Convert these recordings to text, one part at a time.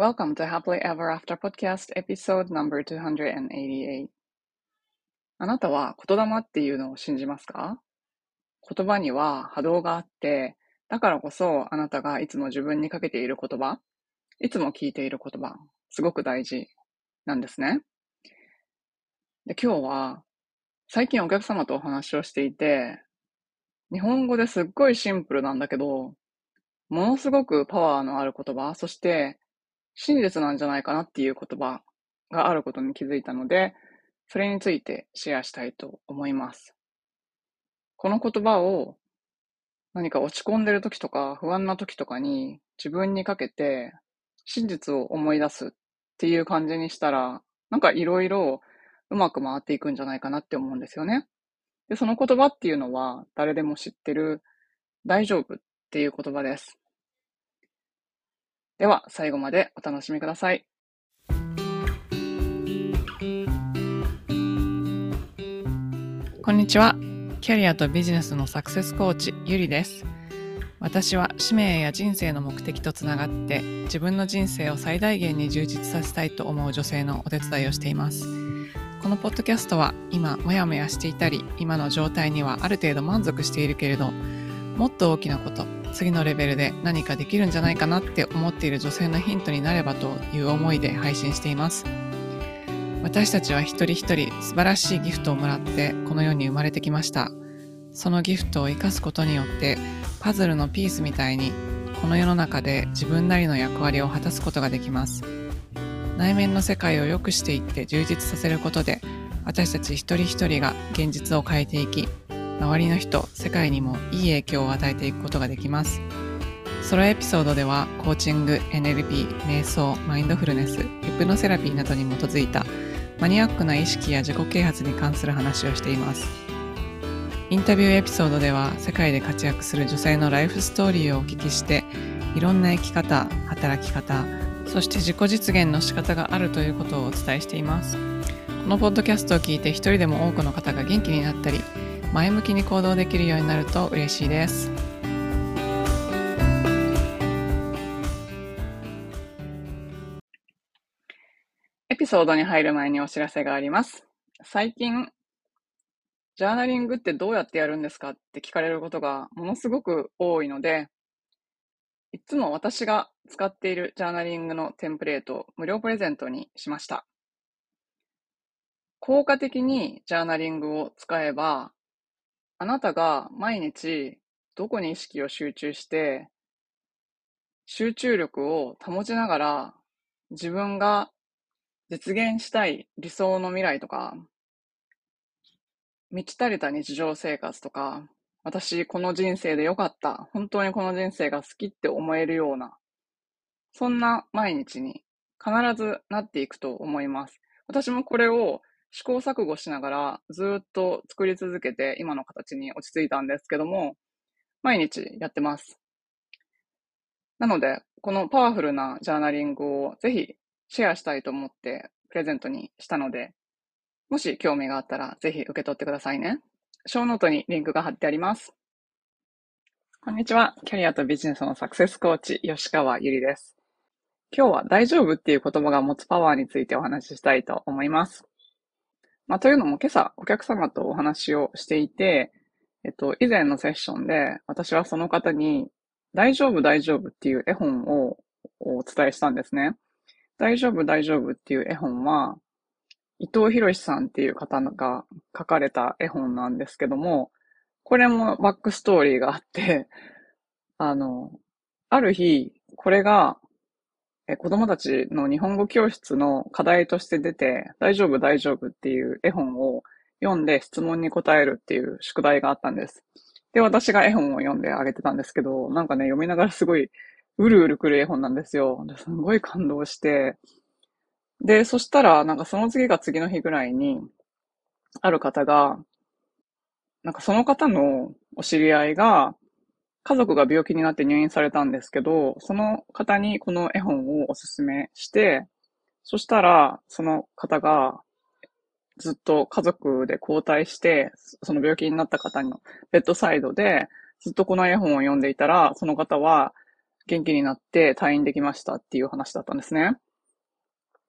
Welcome to Happily Ever After Podcast Episode number 288あなたは言霊っていうのを信じますか？言葉には波動があって、だからこそあなたがいつも自分にかけている言葉、いつも聞いている言葉、すごく大事なんですね。で今日は最近お客様とお話をしていて、日本語ですっごいシンプルなんだけど、ものすごくパワーのある言葉、そして真実なんじゃないかなっていう言葉があることに気づいたので、それについてシェアしたいと思います。この言葉を何か落ち込んでる時とか不安な時とかに自分にかけて真実を思い出すっていう感じにしたら、なんかいろいろうまく回っていくんじゃないかなって思うんですよね。で、その言葉っていうのは誰でも知ってる大丈夫っていう言葉です。では、最後までお楽しみください。こんにちは。キャリアとビジネスのサクセスコーチ、ゆりです。私は使命や人生の目的とつながって自分の人生を最大限に充実させたいと思う女性のお手伝いをしています。このポッドキャストは今もやもやしていたり今の状態にはある程度満足しているけれどもっと大きなこと次のレベルで何かできるんじゃないかなって思っている女性のヒントになればという思いで配信しています。私たちは一人一人素晴らしいギフトをもらってこの世に生まれてきました。そのギフトを生かすことによってパズルのピースみたいにこの世の中で自分なりの役割を果たすことができます。内面の世界を良くしていって充実させることで私たち一人一人が現実を変えていき周りの人、世界にもいい影響を与えていくことができます。ソロエピソードではコーチング、NLP、瞑想、マインドフルネス、ヒプノセラピーなどに基づいたマニアックな意識や自己啓発に関する話をしています。インタビューエピソードでは世界で活躍する女性のライフストーリーをお聞きしていろんな生き方、働き方、そして自己実現の仕方があるということをお伝えしています。このポッドキャストを聞いて一人でも多くの方が元気になったり、前向きに行動できるようになると嬉しいです。エピソードに入る前にお知らせがあります。最近、ジャーナリングってどうやってやるんですかって聞かれることがものすごく多いので、いつも私が使っているジャーナリングのテンプレートを無料プレゼントにしました。効果的にジャーナリングを使えば、あなたが毎日どこに意識を集中して、集中力を保ちながら自分が実現したい理想の未来とか、満ち足りた日常生活とか、私この人生で良かった、本当にこの人生が好きって思えるような、そんな毎日に必ずなっていくと思います。私もこれを試行錯誤しながらずっと作り続けて今の形に落ち着いたんですけども、毎日やってます。なので、このパワフルなジャーナリングをぜひシェアしたいと思ってプレゼントにしたので、もし興味があったらぜひ受け取ってくださいね。ショーノートにリンクが貼ってあります。こんにちは。キャリアとビジネスのサクセスコーチ、吉川ゆりです。今日は大丈夫っていう言葉が持つパワーについてお話ししたいと思います。まあ、というのも今朝お客様とお話をしていて、えっと、以前のセッションで私はその方に大丈夫大丈夫っていう絵本をお伝えしたんですね。大丈夫大丈夫っていう絵本は、伊藤博さんっていう方が書かれた絵本なんですけども、これもバックストーリーがあって、あの、ある日、これがえ子供たちの日本語教室の課題として出て、大丈夫大丈夫っていう絵本を読んで質問に答えるっていう宿題があったんです。で、私が絵本を読んであげてたんですけど、なんかね、読みながらすごい、うるうるくる絵本なんですよ。すごい感動して、で、そしたら、なんかその次が次の日ぐらいに、ある方が、なんかその方のお知り合いが、家族が病気になって入院されたんですけど、その方にこの絵本をおすすめして、そしたら、その方がずっと家族で交代して、その病気になった方のベッドサイドでずっとこの絵本を読んでいたら、その方は元気になって退院できましたっていう話だったんですね。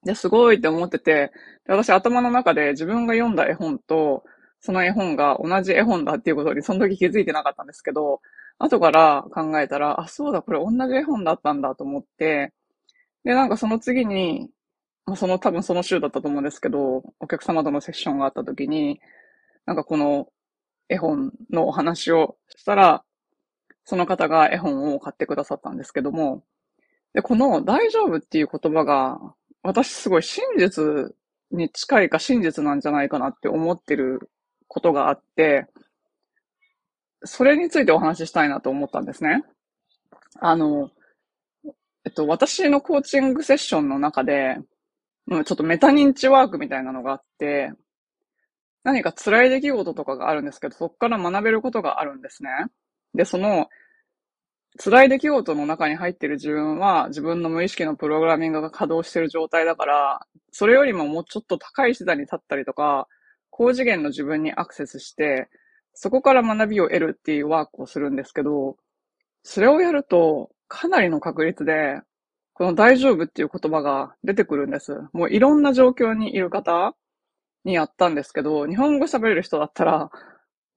で、すごいって思ってて、私頭の中で自分が読んだ絵本と、その絵本が同じ絵本だっていうことにその時気づいてなかったんですけど、後から考えたら、あ、そうだ、これ同じ絵本だったんだと思って、で、なんかその次に、まあ、その多分その週だったと思うんですけど、お客様とのセッションがあった時に、なんかこの絵本のお話をしたら、その方が絵本を買ってくださったんですけども、で、この大丈夫っていう言葉が、私すごい真実に近いか真実なんじゃないかなって思ってることがあって、それについてお話ししたいなと思ったんですね。あの、えっと、私のコーチングセッションの中で、ちょっとメタ認知ワークみたいなのがあって、何か辛い出来事とかがあるんですけど、そこから学べることがあるんですね。で、その、辛い出来事の中に入っている自分は、自分の無意識のプログラミングが稼働している状態だから、それよりももうちょっと高い手段に立ったりとか、高次元の自分にアクセスして、そこから学びを得るっていうワークをするんですけど、それをやると、かなりの確率で、この大丈夫っていう言葉が出てくるんです。もういろんな状況にいる方にやったんですけど、日本語喋れる人だったら、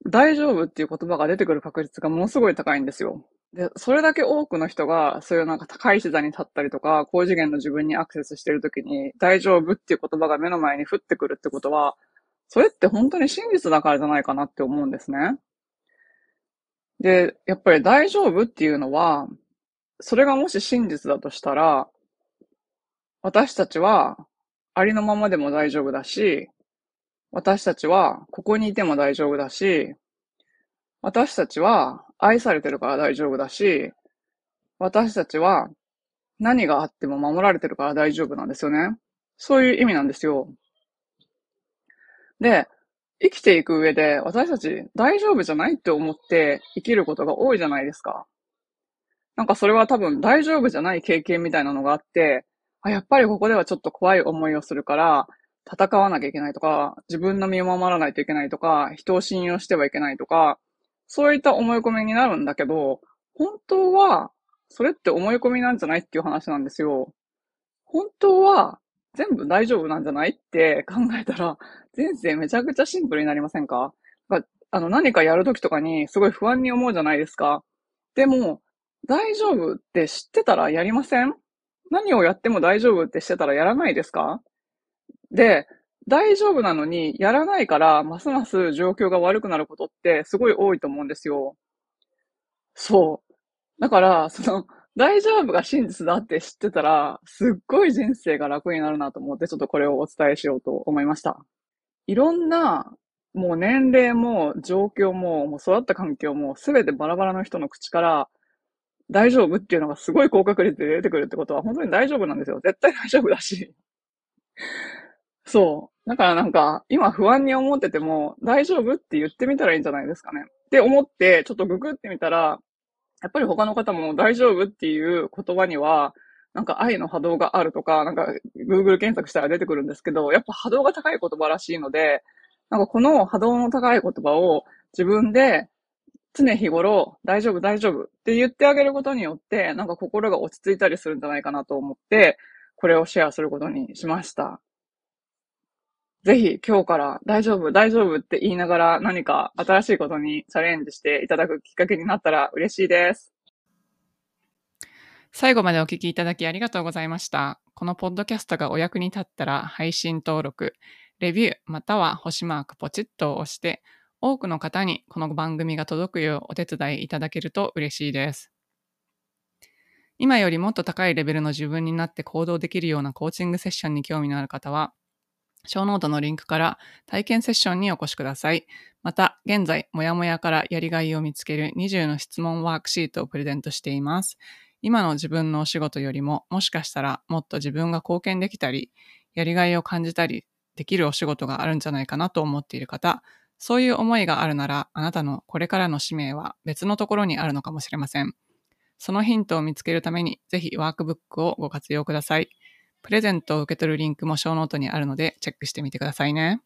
大丈夫っていう言葉が出てくる確率がものすごい高いんですよ。で、それだけ多くの人が、そういうなんか高い視座に立ったりとか、高次元の自分にアクセスしてるときに、大丈夫っていう言葉が目の前に降ってくるってことは、それって本当に真実だからじゃないかなって思うんですね。で、やっぱり大丈夫っていうのは、それがもし真実だとしたら、私たちはありのままでも大丈夫だし、私たちはここにいても大丈夫だし、私たちは愛されてるから大丈夫だし、私たちは何があっても守られてるから大丈夫なんですよね。そういう意味なんですよ。で、生きていく上で私たち大丈夫じゃないって思って生きることが多いじゃないですか。なんかそれは多分大丈夫じゃない経験みたいなのがあって、あ、やっぱりここではちょっと怖い思いをするから、戦わなきゃいけないとか、自分の身を守らないといけないとか、人を信用してはいけないとか、そういった思い込みになるんだけど、本当は、それって思い込みなんじゃないっていう話なんですよ。本当は、全部大丈夫なんじゃないって考えたら、人生めちゃくちゃシンプルになりませんか？あの、何かやるときとかにすごい不安に思うじゃないですか。でも、大丈夫って知ってたらやりません？何をやっても大丈夫ってしてたらやらないですか？で、大丈夫なのに、やらないから、ますます状況が悪くなることってすごい多いと思うんですよ。そう。だから、その、大丈夫が真実だって知ってたら、すっごい人生が楽になるなと思って、ちょっとこれをお伝えしようと思いました。いろんな、もう年齢も状況も、もう育った環境も、すべてバラバラの人の口から、大丈夫っていうのがすごい高確率で出てくるってことは、本当に大丈夫なんですよ。絶対大丈夫だし。そう。だからなんか、今不安に思ってても、大丈夫って言ってみたらいいんじゃないですかね。って思って、ちょっとググってみたら、やっぱり他の方も大丈夫っていう言葉には、なんか愛の波動があるとか、なんか Google 検索したら出てくるんですけど、やっぱ波動が高い言葉らしいので、なんかこの波動の高い言葉を自分で常日頃大丈夫大丈夫って言ってあげることによって、なんか心が落ち着いたりするんじゃないかなと思って、これをシェアすることにしました。ぜひ今日から大丈夫、大丈夫って言いながら何か新しいことにチャレンジしていただくきっかけになったら嬉しいです。最後までお聞きいただきありがとうございました。このポッドキャストがお役に立ったら配信登録、レビューまたは星マークポチッと押して多くの方にこの番組が届くようお手伝いいただけると嬉しいです。今よりもっと高いレベルの自分になって行動できるようなコーチングセッションに興味のある方は、ショーノートのリンクから体験セッションにお越しください。また、現在、もやもやからやりがいを見つける20の質問ワークシートをプレゼントしています。今の自分のお仕事よりも、もしかしたらもっと自分が貢献できたり、やりがいを感じたりできるお仕事があるんじゃないかなと思っている方、そういう思いがあるなら、あなたのこれからの使命は別のところにあるのかもしれません。そのヒントを見つけるために、ぜひワークブックをご活用ください。プレゼントを受け取るリンクもショーノートにあるのでチェックしてみてくださいね。